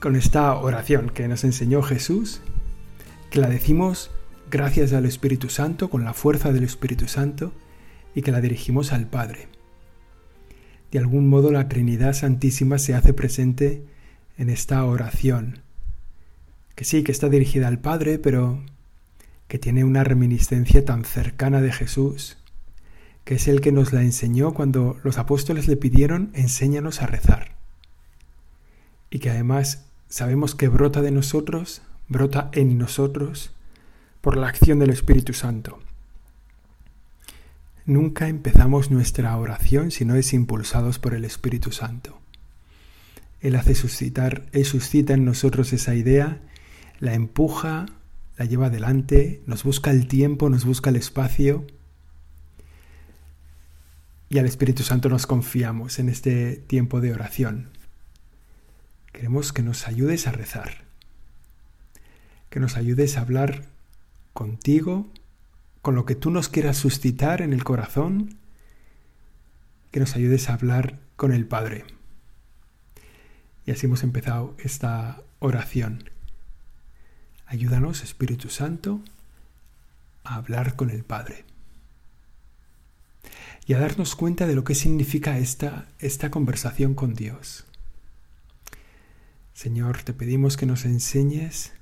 con esta oración que nos enseñó Jesús, que la decimos gracias al Espíritu Santo, con la fuerza del Espíritu Santo, y que la dirigimos al Padre. De algún modo la Trinidad Santísima se hace presente en esta oración, que sí, que está dirigida al Padre, pero que tiene una reminiscencia tan cercana de Jesús, que es el que nos la enseñó cuando los apóstoles le pidieron enséñanos a rezar. Y que además sabemos que brota de nosotros, brota en nosotros por la acción del Espíritu Santo. Nunca empezamos nuestra oración si no es impulsados por el Espíritu Santo. Él hace suscitar, Él suscita en nosotros esa idea, la empuja, la lleva adelante, nos busca el tiempo, nos busca el espacio. Y al Espíritu Santo nos confiamos en este tiempo de oración. Queremos que nos ayudes a rezar, que nos ayudes a hablar contigo, con lo que tú nos quieras suscitar en el corazón, que nos ayudes a hablar con el Padre. Y así hemos empezado esta oración. Ayúdanos, Espíritu Santo, a hablar con el Padre y a darnos cuenta de lo que significa esta, esta conversación con Dios. Señor, te pedimos que nos enseñes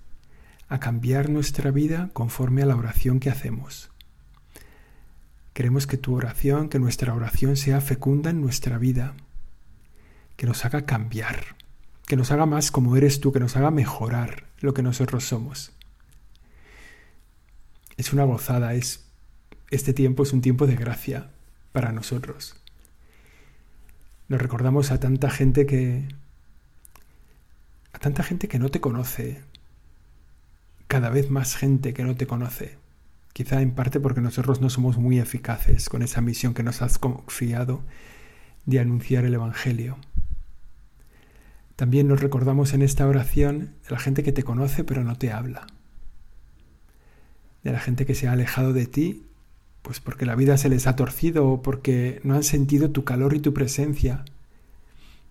a cambiar nuestra vida conforme a la oración que hacemos. Queremos que tu oración, que nuestra oración sea fecunda en nuestra vida, que nos haga cambiar, que nos haga más como eres tú, que nos haga mejorar lo que nosotros somos. Es una gozada, es este tiempo es un tiempo de gracia para nosotros. Nos recordamos a tanta gente que a tanta gente que no te conoce, cada vez más gente que no te conoce, quizá en parte porque nosotros no somos muy eficaces con esa misión que nos has confiado de anunciar el Evangelio. También nos recordamos en esta oración de la gente que te conoce pero no te habla, de la gente que se ha alejado de ti, pues porque la vida se les ha torcido o porque no han sentido tu calor y tu presencia,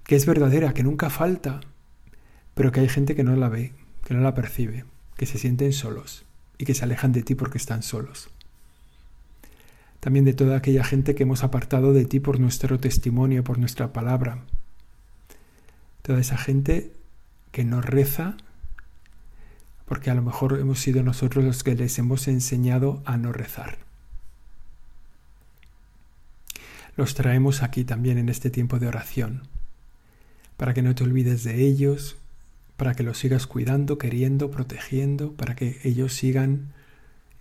que es verdadera, que nunca falta, pero que hay gente que no la ve, que no la percibe, que se sienten solos y que se alejan de ti porque están solos. También de toda aquella gente que hemos apartado de ti por nuestro testimonio, por nuestra palabra. Toda esa gente que nos reza porque a lo mejor hemos sido nosotros los que les hemos enseñado a no rezar. Los traemos aquí también en este tiempo de oración, para que no te olvides de ellos, para que los sigas cuidando, queriendo, protegiendo, para que ellos sigan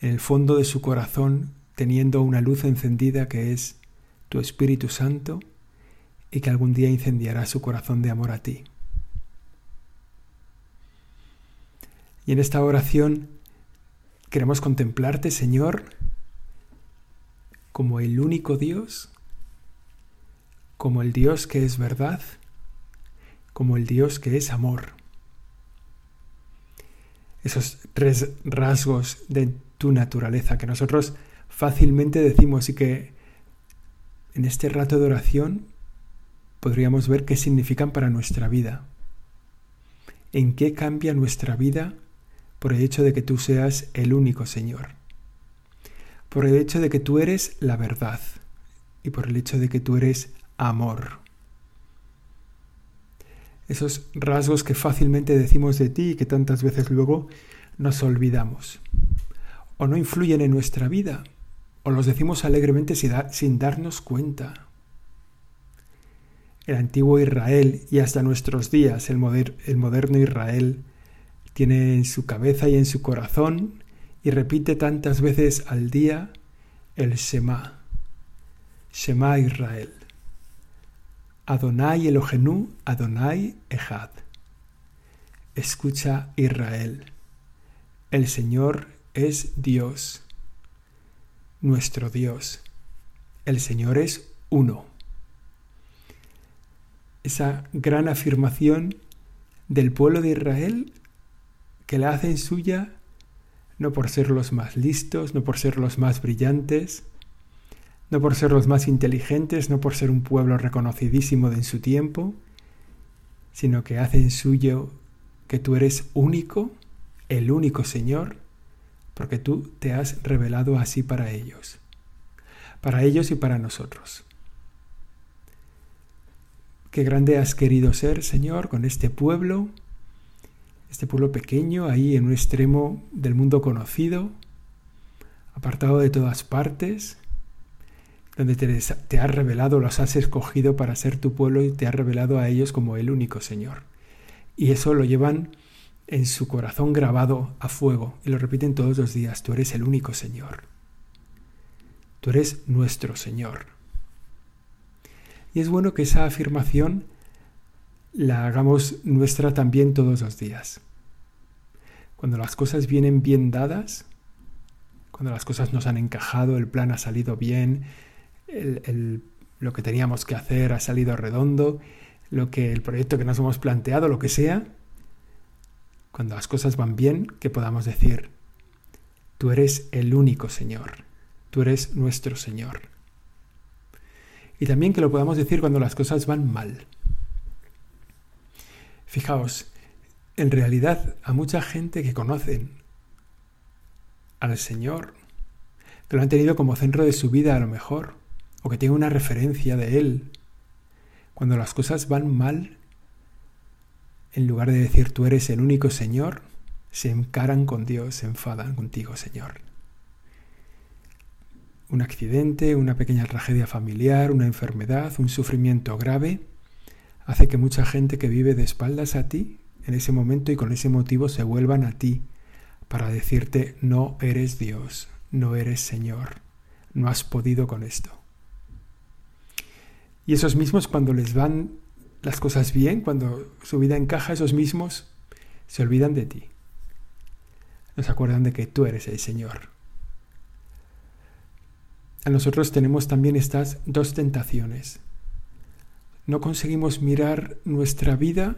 en el fondo de su corazón teniendo una luz encendida que es tu Espíritu Santo y que algún día incendiará su corazón de amor a ti. Y en esta oración queremos contemplarte, Señor, como el único Dios, como el Dios que es verdad, como el Dios que es amor esos tres rasgos de tu naturaleza que nosotros fácilmente decimos y que en este rato de oración podríamos ver qué significan para nuestra vida. ¿En qué cambia nuestra vida por el hecho de que tú seas el único Señor? Por el hecho de que tú eres la verdad y por el hecho de que tú eres amor esos rasgos que fácilmente decimos de ti y que tantas veces luego nos olvidamos. O no influyen en nuestra vida, o los decimos alegremente sin darnos cuenta. El antiguo Israel y hasta nuestros días el, el moderno Israel tiene en su cabeza y en su corazón y repite tantas veces al día el Shema, Shema Israel. Adonai Elohenu, Adonai Echad. Escucha Israel, El Señor es Dios, nuestro Dios. El Señor es uno. Esa gran afirmación del pueblo de Israel que la hacen suya no por ser los más listos, no por ser los más brillantes, no por ser los más inteligentes, no por ser un pueblo reconocidísimo de en su tiempo, sino que hacen suyo que tú eres único, el único Señor, porque tú te has revelado así para ellos, para ellos y para nosotros. Qué grande has querido ser, Señor, con este pueblo, este pueblo pequeño, ahí en un extremo del mundo conocido, apartado de todas partes, donde te, has revelado, los has escogido para ser tu pueblo y te has revelado a ellos como el único Señor. Y eso lo llevan en su corazón grabado a fuego y lo repiten todos los días, tú eres el único Señor. Tú eres nuestro Señor. Y es bueno que esa afirmación la hagamos nuestra también todos los días. Cuando las cosas vienen bien dadas, cuando las cosas nos han encajado, el plan ha salido bien, lo que teníamos que hacer ha salido redondo, lo que el proyecto que nos hemos planteado, lo que sea, cuando las cosas van bien, que podamos decir, tú eres el único Señor, tú eres nuestro Señor. Y también que lo podamos decir cuando las cosas van mal. Fijaos, en realidad a mucha gente que conocen al Señor, que lo han tenido como centro de su vida a lo mejor, o que tiene una referencia de Él. Cuando las cosas van mal, en lugar de decir tú eres el único Señor, se encaran con Dios, se enfadan contigo, Señor. Un accidente, una pequeña tragedia familiar, una enfermedad, un sufrimiento grave, hace que mucha gente que vive de espaldas a ti, en ese momento y con ese motivo se vuelvan a ti para decirte no eres Dios, no eres Señor, no has podido con esto. Y esos mismos cuando les van las cosas bien, cuando su vida encaja, esos mismos se olvidan de ti. No se acuerdan de que tú eres el Señor. A nosotros tenemos también estas dos tentaciones. No conseguimos mirar nuestra vida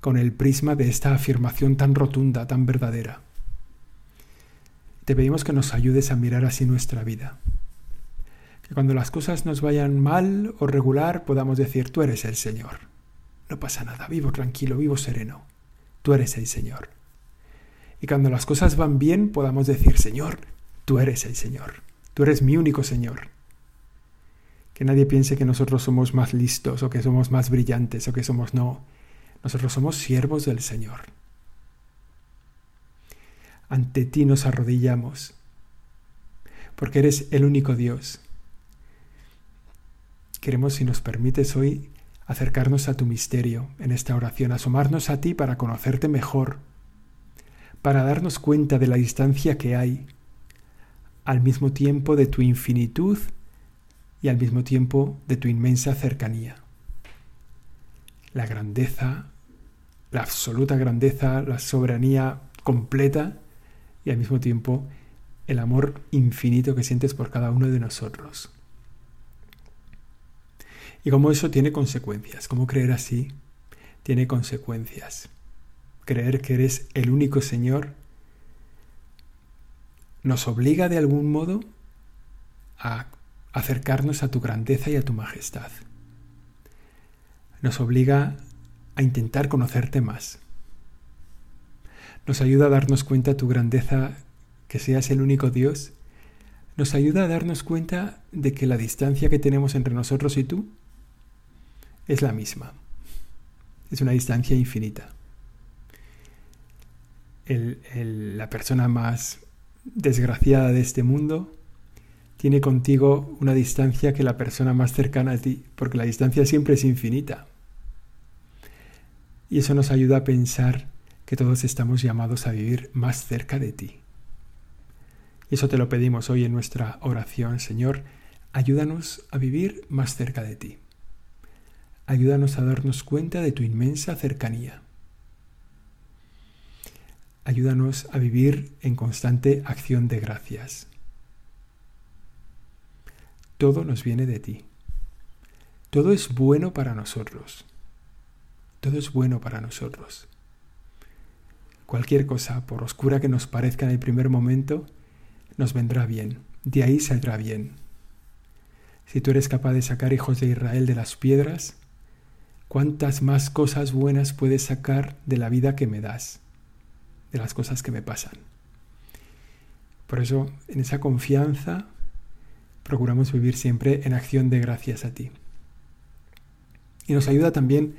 con el prisma de esta afirmación tan rotunda, tan verdadera. Te pedimos que nos ayudes a mirar así nuestra vida que cuando las cosas nos vayan mal o regular podamos decir, tú eres el Señor. No pasa nada, vivo tranquilo, vivo sereno. Tú eres el Señor. Y cuando las cosas van bien podamos decir, Señor, tú eres el Señor. Tú eres mi único Señor. Que nadie piense que nosotros somos más listos o que somos más brillantes o que somos no. Nosotros somos siervos del Señor. Ante ti nos arrodillamos, porque eres el único Dios Queremos, si nos permites hoy, acercarnos a tu misterio en esta oración, asomarnos a ti para conocerte mejor, para darnos cuenta de la distancia que hay, al mismo tiempo de tu infinitud y al mismo tiempo de tu inmensa cercanía. La grandeza, la absoluta grandeza, la soberanía completa y al mismo tiempo el amor infinito que sientes por cada uno de nosotros. Y como eso tiene consecuencias, como creer así tiene consecuencias. Creer que eres el único Señor nos obliga de algún modo a acercarnos a tu grandeza y a tu majestad. Nos obliga a intentar conocerte más. Nos ayuda a darnos cuenta de tu grandeza, que seas el único Dios. Nos ayuda a darnos cuenta de que la distancia que tenemos entre nosotros y tú es la misma. Es una distancia infinita. la persona más desgraciada de este mundo tiene contigo una distancia que la persona más cercana a ti, porque la distancia siempre es infinita. Y eso nos ayuda a pensar que todos estamos llamados a vivir más cerca de ti. Y eso te lo pedimos hoy en nuestra oración, Señor, ayúdanos a vivir más cerca de ti ayúdanos a darnos cuenta de tu inmensa cercanía. ayúdanos a vivir en constante acción de gracias. Todo nos viene de ti. Todo es bueno para nosotros. Todo es bueno para nosotros. Cualquier cosa, por oscura que nos parezca en el primer momento, nos vendrá bien. De ahí saldrá bien. Si tú eres capaz de sacar hijos de Israel de las piedras, ¿cuántas más cosas buenas puedes sacar de la vida que me das? De las cosas que me pasan. Por eso, en esa confianza, procuramos vivir siempre en acción de gracias a ti. Y nos ayuda también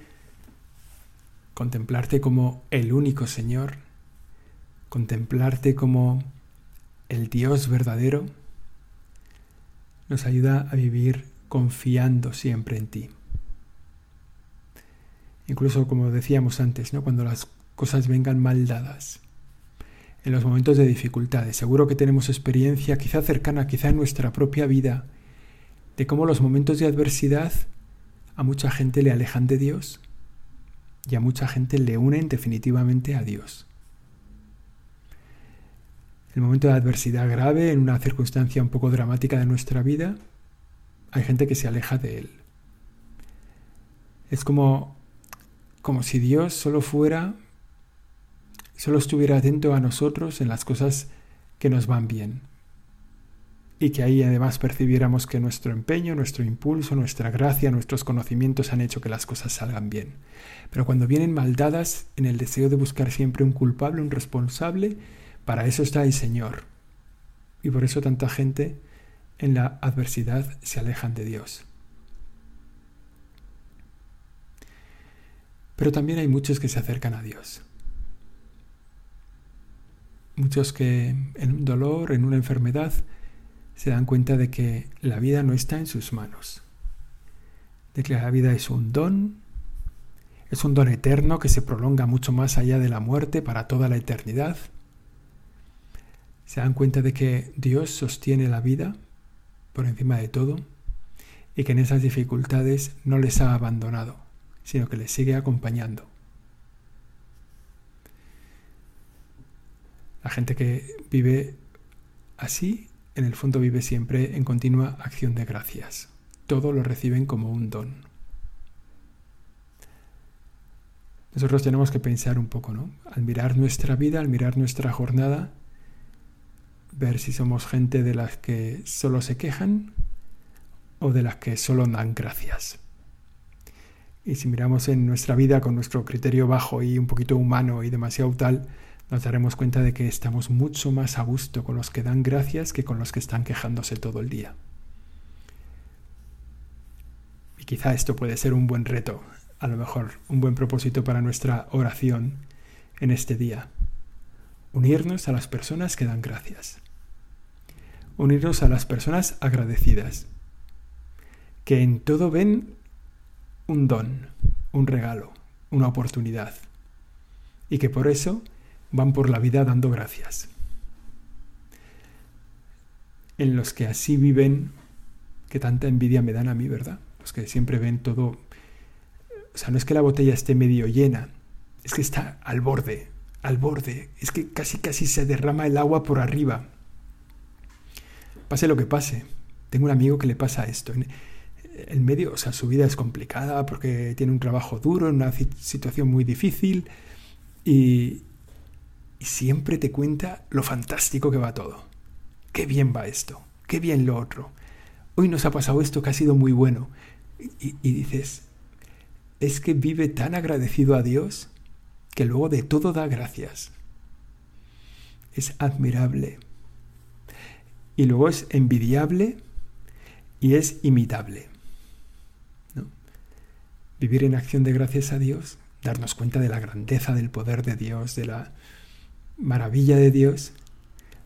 contemplarte como el único Señor, contemplarte como el Dios verdadero, nos ayuda a vivir confiando siempre en ti. Incluso como decíamos antes, ¿no? cuando las cosas vengan mal dadas, en los momentos de dificultades, seguro que tenemos experiencia quizá cercana, quizá en nuestra propia vida, de cómo los momentos de adversidad a mucha gente le alejan de Dios y a mucha gente le unen definitivamente a Dios. El momento de adversidad grave, en una circunstancia un poco dramática de nuestra vida, hay gente que se aleja de Él. Es como, como si Dios solo fuera, solo estuviera atento a nosotros en las cosas que nos van bien. Y que ahí además percibiéramos que nuestro empeño, nuestro impulso, nuestra gracia, nuestros conocimientos han hecho que las cosas salgan bien. Pero cuando vienen maldadas en el deseo de buscar siempre un culpable, un responsable, para eso está el Señor. Y por eso tanta gente en la adversidad se alejan de Dios. Pero también hay muchos que se acercan a Dios. Muchos que en un dolor, en una enfermedad, se dan cuenta de que la vida no está en sus manos, de que la vida es un don, es un don eterno que se prolonga mucho más allá de la muerte para toda la eternidad. Se dan cuenta de que Dios sostiene la vida por encima de todo y que en esas dificultades no les ha abandonado, sino que les sigue acompañando. La gente que vive así en el fondo vive siempre en continua acción de gracias. Todo lo reciben como un don. Nosotros tenemos que pensar un poco, ¿no? Al mirar nuestra vida, al mirar nuestra jornada, ver si somos gente de las que solo se quejan o de las que solo dan gracias. Y si miramos en nuestra vida con nuestro criterio bajo y un poquito humano y demasiado tal, nos daremos cuenta de que estamos mucho más a gusto con los que dan gracias que con los que están quejándose todo el día. Y quizá esto puede ser un buen reto, a lo mejor un buen propósito para nuestra oración en este día. Unirnos a las personas que dan gracias. Unirnos a las personas agradecidas, que en todo ven un don, un regalo, una oportunidad, y que por eso van por la vida dando gracias. En los que así viven, que tanta envidia me dan a mí, ¿verdad? Los que siempre ven todo... O sea, no es que la botella esté medio llena, es que está al borde, al borde. Es que casi casi se derrama el agua por arriba. Pase lo que pase. Tengo un amigo que le pasa esto. En medio, o sea, su vida es complicada porque tiene un trabajo duro, en una situación muy difícil y, y siempre te cuenta lo fantástico que va todo. Qué bien va esto, qué bien lo otro. Hoy nos ha pasado esto que ha sido muy bueno. Y, y dices, es que vive tan agradecido a Dios que luego de todo da gracias. Es admirable. Y luego es envidiable y es imitable. Vivir en acción de gracias a Dios, darnos cuenta de la grandeza del poder de Dios, de la maravilla de Dios,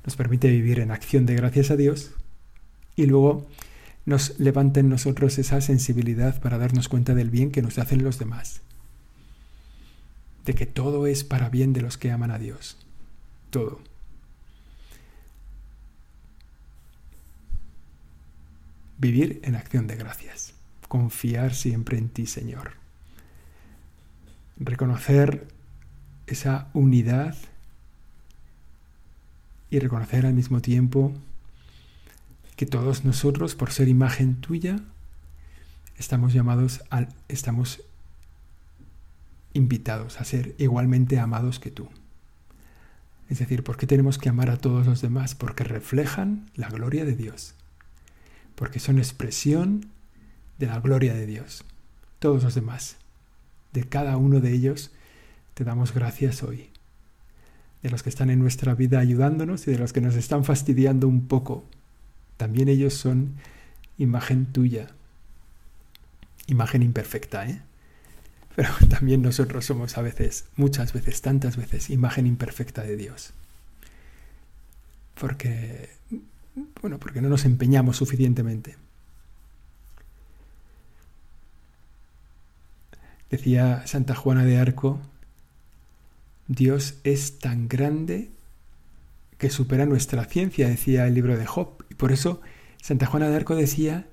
nos permite vivir en acción de gracias a Dios y luego nos levanta en nosotros esa sensibilidad para darnos cuenta del bien que nos hacen los demás, de que todo es para bien de los que aman a Dios, todo. Vivir en acción de gracias, confiar siempre en ti, Señor, reconocer esa unidad y reconocer al mismo tiempo que todos nosotros, por ser imagen tuya, estamos llamados a, estamos invitados a ser igualmente amados que tú. Es decir, ¿por qué tenemos que amar a todos los demás? Porque reflejan la gloria de Dios. Porque son expresión de la gloria de Dios. Todos los demás. De cada uno de ellos te damos gracias hoy. De los que están en nuestra vida ayudándonos y de los que nos están fastidiando un poco. También ellos son imagen tuya. Imagen imperfecta, ¿eh? Pero también nosotros somos a veces, muchas veces, tantas veces, imagen imperfecta de Dios. Porque, bueno, porque no nos empeñamos suficientemente. Decía Santa Juana de Arco, Dios es tan grande que supera nuestra ciencia, decía el libro de Job. Y por eso Santa Juana de Arco decía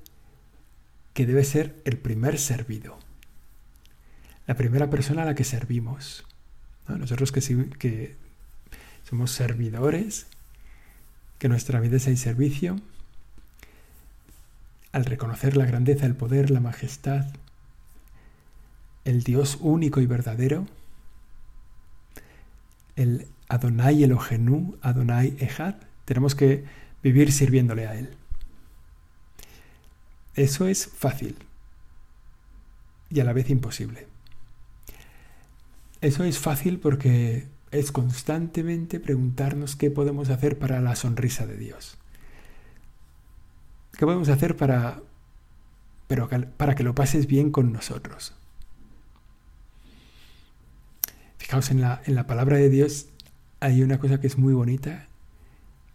que debe ser el primer servido la primera persona a la que servimos. Nosotros que, somos servidores, que nuestra vida es el servicio, al reconocer la grandeza, el poder, la majestad, el Dios único y verdadero, el Adonai Elohenu, Adonai Ejad, tenemos que vivir sirviéndole a Él. Eso es fácil y a la vez imposible. Eso es fácil porque es constantemente preguntarnos qué podemos hacer para la sonrisa de Dios. ¿Qué podemos hacer para, para que lo pases bien con nosotros? Fijaos, en la, en la palabra de Dios hay una cosa que es muy bonita,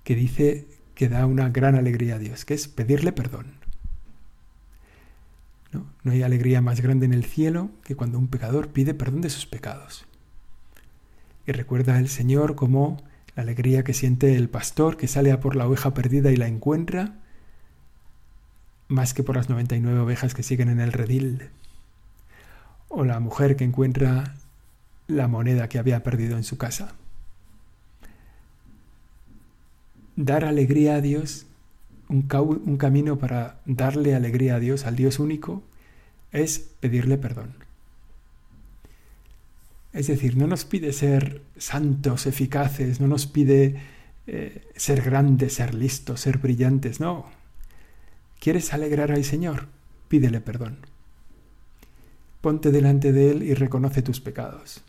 que dice que da una gran alegría a Dios, que es pedirle perdón. ¿no? hay alegría más grande en el cielo que cuando un pecador pide perdón de sus pecados. Y recuerda el Señor como la alegría que siente el pastor que sale a por la oveja perdida y la encuentra, más que por las 99 ovejas que siguen en el redil. O la mujer que encuentra la moneda que había perdido en su casa. Dar alegría a Dios un, camino para darle alegría a Dios, al Dios único, es pedirle perdón. Es decir, no nos pide ser santos, eficaces, no nos pide eh, ser grandes, ser listos, ser brillantes, no. ¿Quieres alegrar al Señor? Pídele perdón. Ponte delante de Él y reconoce tus pecados.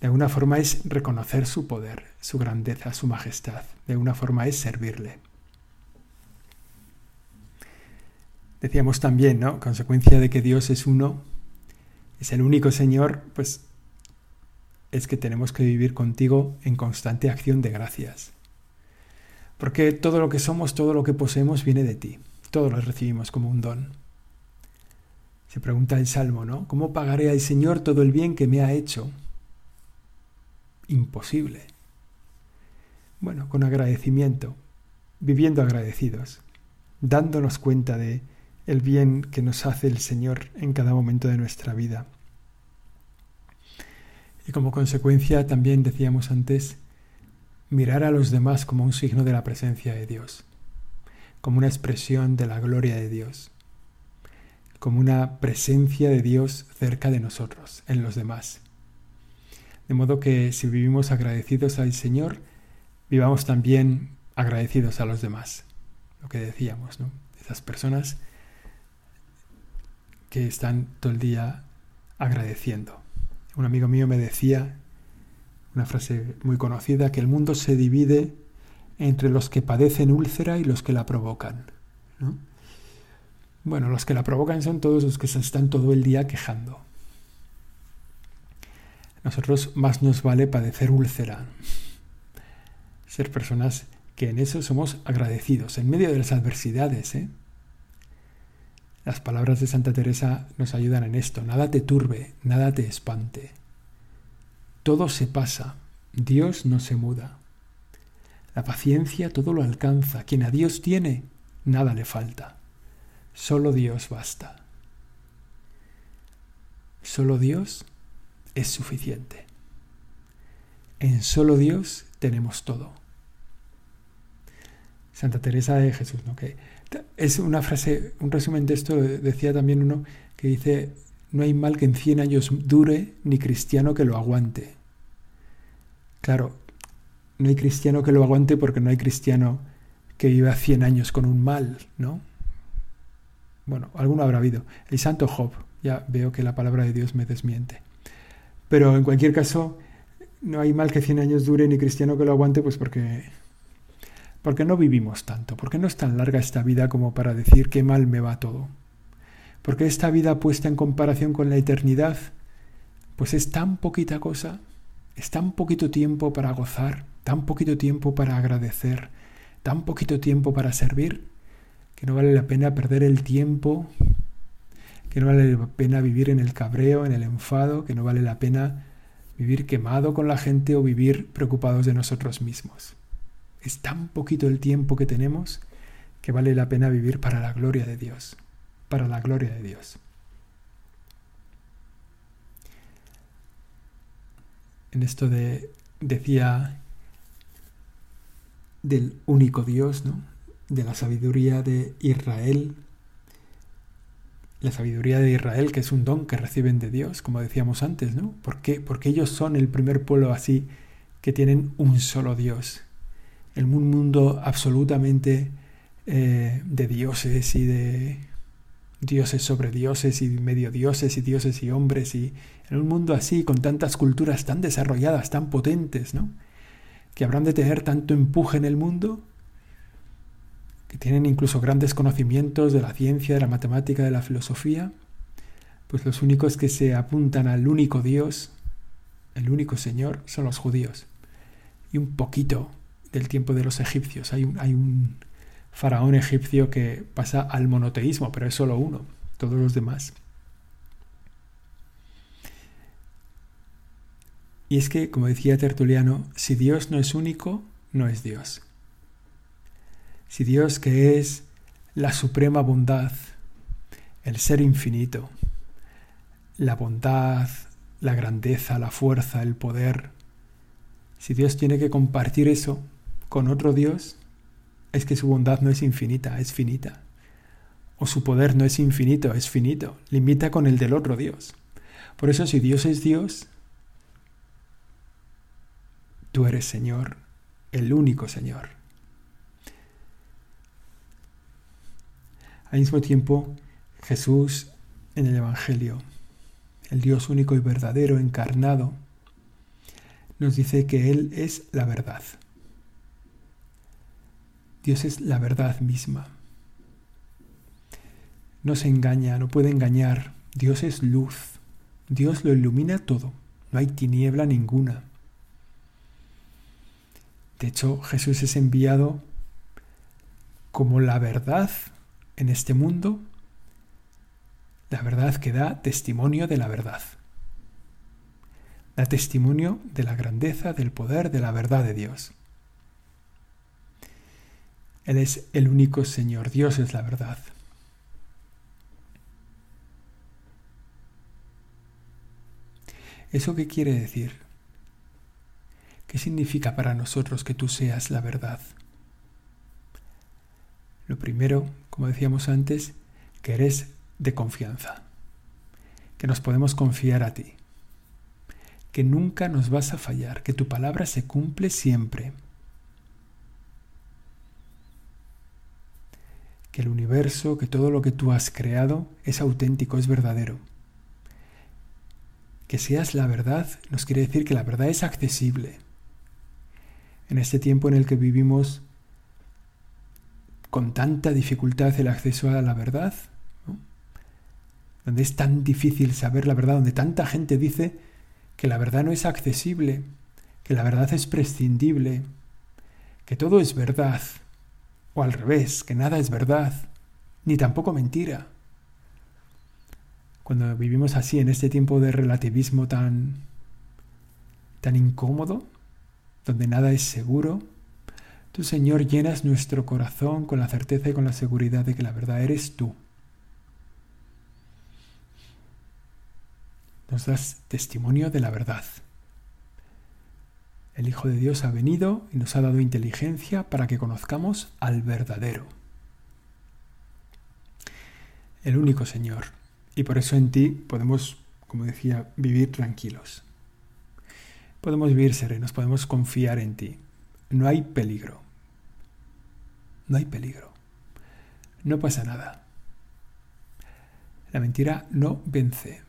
De alguna forma es reconocer su poder, su grandeza, su majestad. De alguna forma es servirle. Decíamos también, ¿no? Consecuencia de que Dios es uno, es el único Señor, pues es que tenemos que vivir contigo en constante acción de gracias. Porque todo lo que somos, todo lo que poseemos viene de ti. Todo lo recibimos como un don. Se pregunta el Salmo, ¿no? ¿Cómo pagaré al Señor todo el bien que me ha hecho? Imposible. Bueno, con agradecimiento, viviendo agradecidos, dándonos cuenta de el bien que nos hace el Señor en cada momento de nuestra vida. Y como consecuencia también decíamos antes, mirar a los demás como un signo de la presencia de Dios, como una expresión de la gloria de Dios, como una presencia de Dios cerca de nosotros, en los demás. De modo que si vivimos agradecidos al Señor, vivamos también agradecidos a los demás. Lo que decíamos, ¿no? Esas personas que están todo el día agradeciendo. Un amigo mío me decía, una frase muy conocida, que el mundo se divide entre los que padecen úlcera y los que la provocan. Bueno, los que la provocan son todos los que se están todo el día quejando. Nosotros más nos vale padecer úlcera. Ser personas que en eso somos agradecidos, en medio de las adversidades, ¿eh? Las palabras de Santa Teresa nos ayudan en esto. Nada te turbe, nada te espante. Todo se pasa, Dios no se muda. La paciencia todo lo alcanza. Quien a Dios tiene, nada le falta. Solo Dios basta. Solo Dios es suficiente. En solo Dios tenemos todo. Santa Teresa de Jesús, ¿no? Que es una frase, un resumen de esto, decía también uno que dice, no hay mal que en 100 años dure, ni cristiano que lo aguante. Claro, no hay cristiano que lo aguante porque no hay cristiano que viva 100 años con un mal, ¿no? Bueno, alguno habrá habido. El santo Job, ya veo que la palabra de Dios me desmiente. Pero en cualquier caso, no hay mal que 100 años dure ni cristiano que lo aguante, pues porque porque no vivimos tanto, porque no es tan larga esta vida como para decir qué mal me va todo. Porque esta vida puesta en comparación con la eternidad, pues es tan poquita cosa, es tan poquito tiempo para gozar, tan poquito tiempo para agradecer, tan poquito tiempo para servir, que no vale la pena perder el tiempo, que no vale la pena vivir en el cabreo, en el enfado, que no vale la pena vivir quemado con la gente o vivir preocupados de nosotros mismos. Es tan poquito el tiempo que tenemos que vale la pena vivir para la gloria de Dios, para la gloria de Dios. En esto de, decía del único Dios, ¿no? de la sabiduría de Israel, la sabiduría de Israel, que es un don que reciben de Dios, como decíamos antes, ¿no? ¿Por qué? Porque ellos son el primer pueblo así que tienen un solo Dios, en un mundo absolutamente eh, de dioses y de dioses sobre dioses y medio dioses y dioses y hombres y en un mundo así con tantas culturas tan desarrolladas, tan potentes, ¿no? Que habrán de tener tanto empuje en el mundo, que tienen incluso grandes conocimientos de la ciencia, de la matemática, de la filosofía, pues los únicos que se apuntan al único Dios, el único Señor, son los judíos. Y un poquito del tiempo de los egipcios. Hay un, hay un faraón egipcio que pasa al monoteísmo, pero es solo uno, todos los demás. Y es que, como decía Tertuliano, si Dios no es único, no es Dios. Si Dios que es la suprema bondad, el ser infinito, la bondad, la grandeza, la fuerza, el poder, si Dios tiene que compartir eso con otro Dios, es que su bondad no es infinita, es finita. O su poder no es infinito, es finito. Limita con el del otro Dios. Por eso si Dios es Dios, tú eres Señor, el único Señor. Al mismo tiempo, Jesús en el Evangelio, el Dios único y verdadero, encarnado, nos dice que Él es la verdad. Dios es la verdad misma. No se engaña, no puede engañar. Dios es luz. Dios lo ilumina todo. No hay tiniebla ninguna. De hecho, Jesús es enviado como la verdad en este mundo, la verdad que da testimonio de la verdad. Da testimonio de la grandeza, del poder, de la verdad de Dios. Él es el único Señor, Dios es la verdad. ¿Eso qué quiere decir? ¿Qué significa para nosotros que tú seas la verdad? Lo primero, como decíamos antes, que eres de confianza, que nos podemos confiar a ti, que nunca nos vas a fallar, que tu palabra se cumple siempre que el universo, que todo lo que tú has creado es auténtico, es verdadero. Que seas la verdad nos quiere decir que la verdad es accesible. En este tiempo en el que vivimos con tanta dificultad el acceso a la verdad, donde es tan difícil saber la verdad, donde tanta gente dice que la verdad no es accesible, que la verdad es prescindible, que todo es verdad, o al revés, que nada es verdad, ni tampoco mentira. Cuando vivimos así en este tiempo de relativismo tan tan incómodo, donde nada es seguro, tú Señor llenas nuestro corazón con la certeza y con la seguridad de que la verdad eres tú. Nos das testimonio de la verdad. El Hijo de Dios ha venido y nos ha dado inteligencia para que conozcamos al verdadero, el único Señor. Y por eso en ti podemos, como decía, vivir tranquilos. Podemos vivir serenos, podemos confiar en ti. No hay peligro. No hay peligro. No pasa nada. La mentira no vence.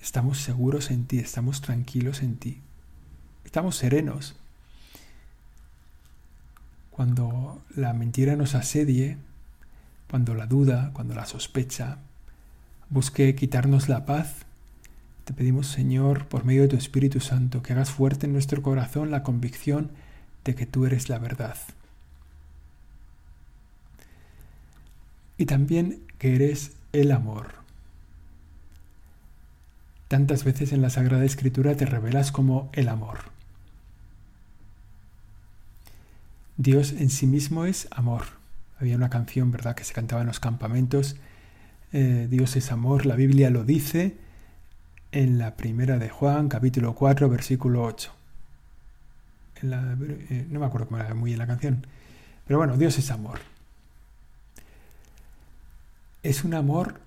Estamos seguros en ti, estamos tranquilos en ti. Estamos serenos. Cuando la mentira nos asedie, cuando la duda, cuando la sospecha, busque quitarnos la paz, te pedimos, Señor, por medio de tu Espíritu Santo, que hagas fuerte en nuestro corazón la convicción de que tú eres la verdad. Y también que eres el amor. Tantas veces en la Sagrada Escritura te revelas como el amor. Dios en sí mismo es amor. Había una canción, ¿verdad?, que se cantaba en los campamentos. Eh, Dios es amor, la Biblia lo dice en la primera de Juan, capítulo 4, versículo 8. Eh, no me acuerdo cómo era muy bien la canción. Pero bueno, Dios es amor. Es un amor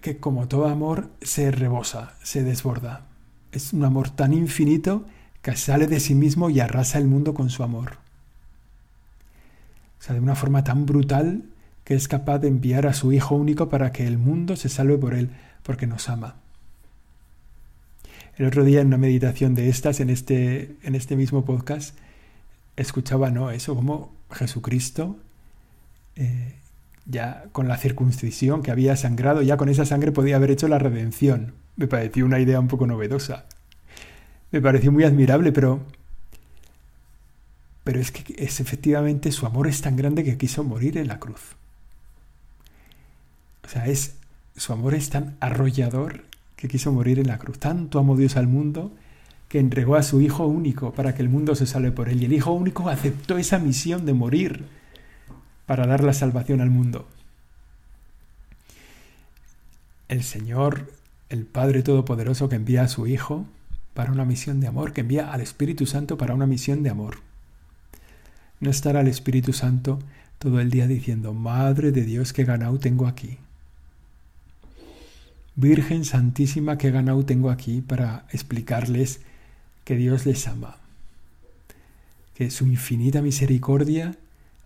que como todo amor se rebosa, se desborda. Es un amor tan infinito que sale de sí mismo y arrasa el mundo con su amor. O sea, de una forma tan brutal que es capaz de enviar a su Hijo único para que el mundo se salve por él, porque nos ama. El otro día en una meditación de estas, en este, en este mismo podcast, escuchaba, ¿no? Eso, como Jesucristo eh, ya con la circuncisión que había sangrado, ya con esa sangre podía haber hecho la redención. Me pareció una idea un poco novedosa. Me pareció muy admirable, pero pero es que es efectivamente su amor es tan grande que quiso morir en la cruz. O sea, es su amor es tan arrollador que quiso morir en la cruz. Tanto amó Dios al mundo que entregó a su Hijo único para que el mundo se salve por él. Y el Hijo único aceptó esa misión de morir para dar la salvación al mundo. El Señor, el Padre Todopoderoso que envía a su Hijo para una misión de amor, que envía al Espíritu Santo para una misión de amor. No estará el Espíritu Santo todo el día diciendo, Madre de Dios, qué ganado tengo aquí. Virgen Santísima, qué ganado tengo aquí para explicarles que Dios les ama, que su infinita misericordia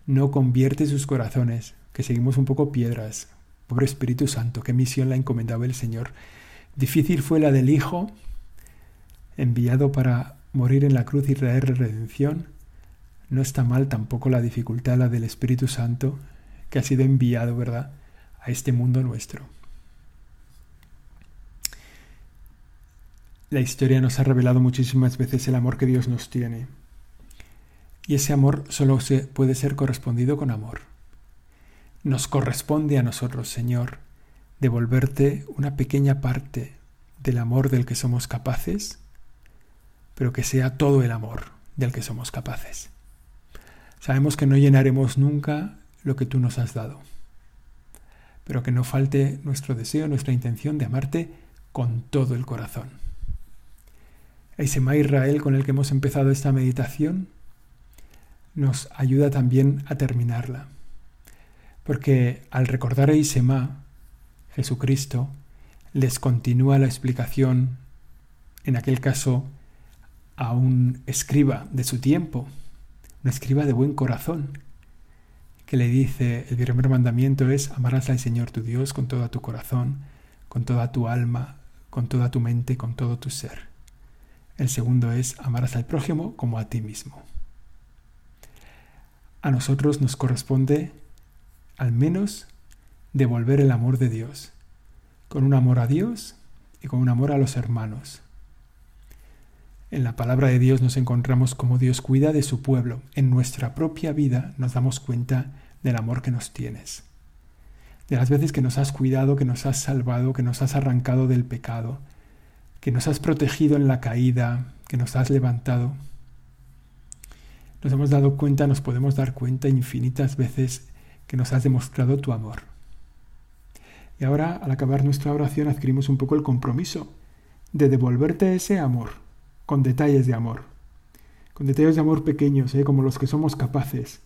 no convierte sus corazones, que seguimos un poco piedras. Pobre Espíritu Santo, qué misión la encomendaba el Señor. Difícil fue la del Hijo, enviado para morir en la cruz y traer redención. No está mal tampoco la dificultad, la del Espíritu Santo, que ha sido enviado, ¿verdad?, a este mundo nuestro. La historia nos ha revelado muchísimas veces el amor que Dios nos tiene. Y ese amor solo se puede ser correspondido con amor. Nos corresponde a nosotros, Señor, devolverte una pequeña parte del amor del que somos capaces, pero que sea todo el amor del que somos capaces. Sabemos que no llenaremos nunca lo que tú nos has dado, pero que no falte nuestro deseo, nuestra intención de amarte con todo el corazón. Ese Israel con el que hemos empezado esta meditación nos ayuda también a terminarla. Porque al recordar a Isema, Jesucristo, les continúa la explicación, en aquel caso, a un escriba de su tiempo, un escriba de buen corazón, que le dice, el primer mandamiento es, amarás al Señor tu Dios con todo tu corazón, con toda tu alma, con toda tu mente, con todo tu ser. El segundo es, amarás al prójimo como a ti mismo a nosotros nos corresponde al menos devolver el amor de Dios, con un amor a Dios y con un amor a los hermanos. En la palabra de Dios nos encontramos como Dios cuida de su pueblo. En nuestra propia vida nos damos cuenta del amor que nos tienes. De las veces que nos has cuidado, que nos has salvado, que nos has arrancado del pecado, que nos has protegido en la caída, que nos has levantado nos hemos dado cuenta, nos podemos dar cuenta infinitas veces que nos has demostrado tu amor. Y ahora, al acabar nuestra oración, adquirimos un poco el compromiso de devolverte ese amor, con detalles de amor. con detalles de amor pequeños, ¿eh? como los que somos capaces.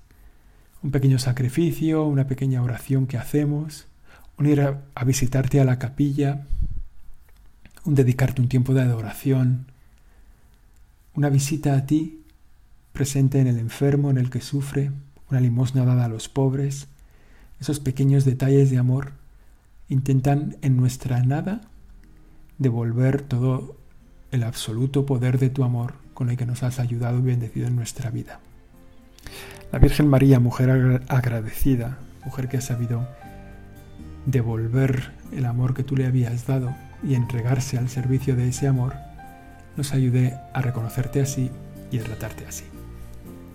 Un pequeño sacrificio, una pequeña oración que hacemos, un ir a, visitarte a la capilla, un dedicarte un tiempo de adoración, una visita a ti presente en el enfermo, en el que sufre, una limosna dada a los pobres. Esos pequeños detalles de amor intentan en nuestra nada devolver todo el absoluto poder de tu amor con el que nos has ayudado y bendecido en nuestra vida. La Virgen María, mujer agradecida, mujer que ha sabido devolver el amor que tú le habías dado y entregarse al servicio de ese amor, nos ayude a reconocerte así y a tratarte así.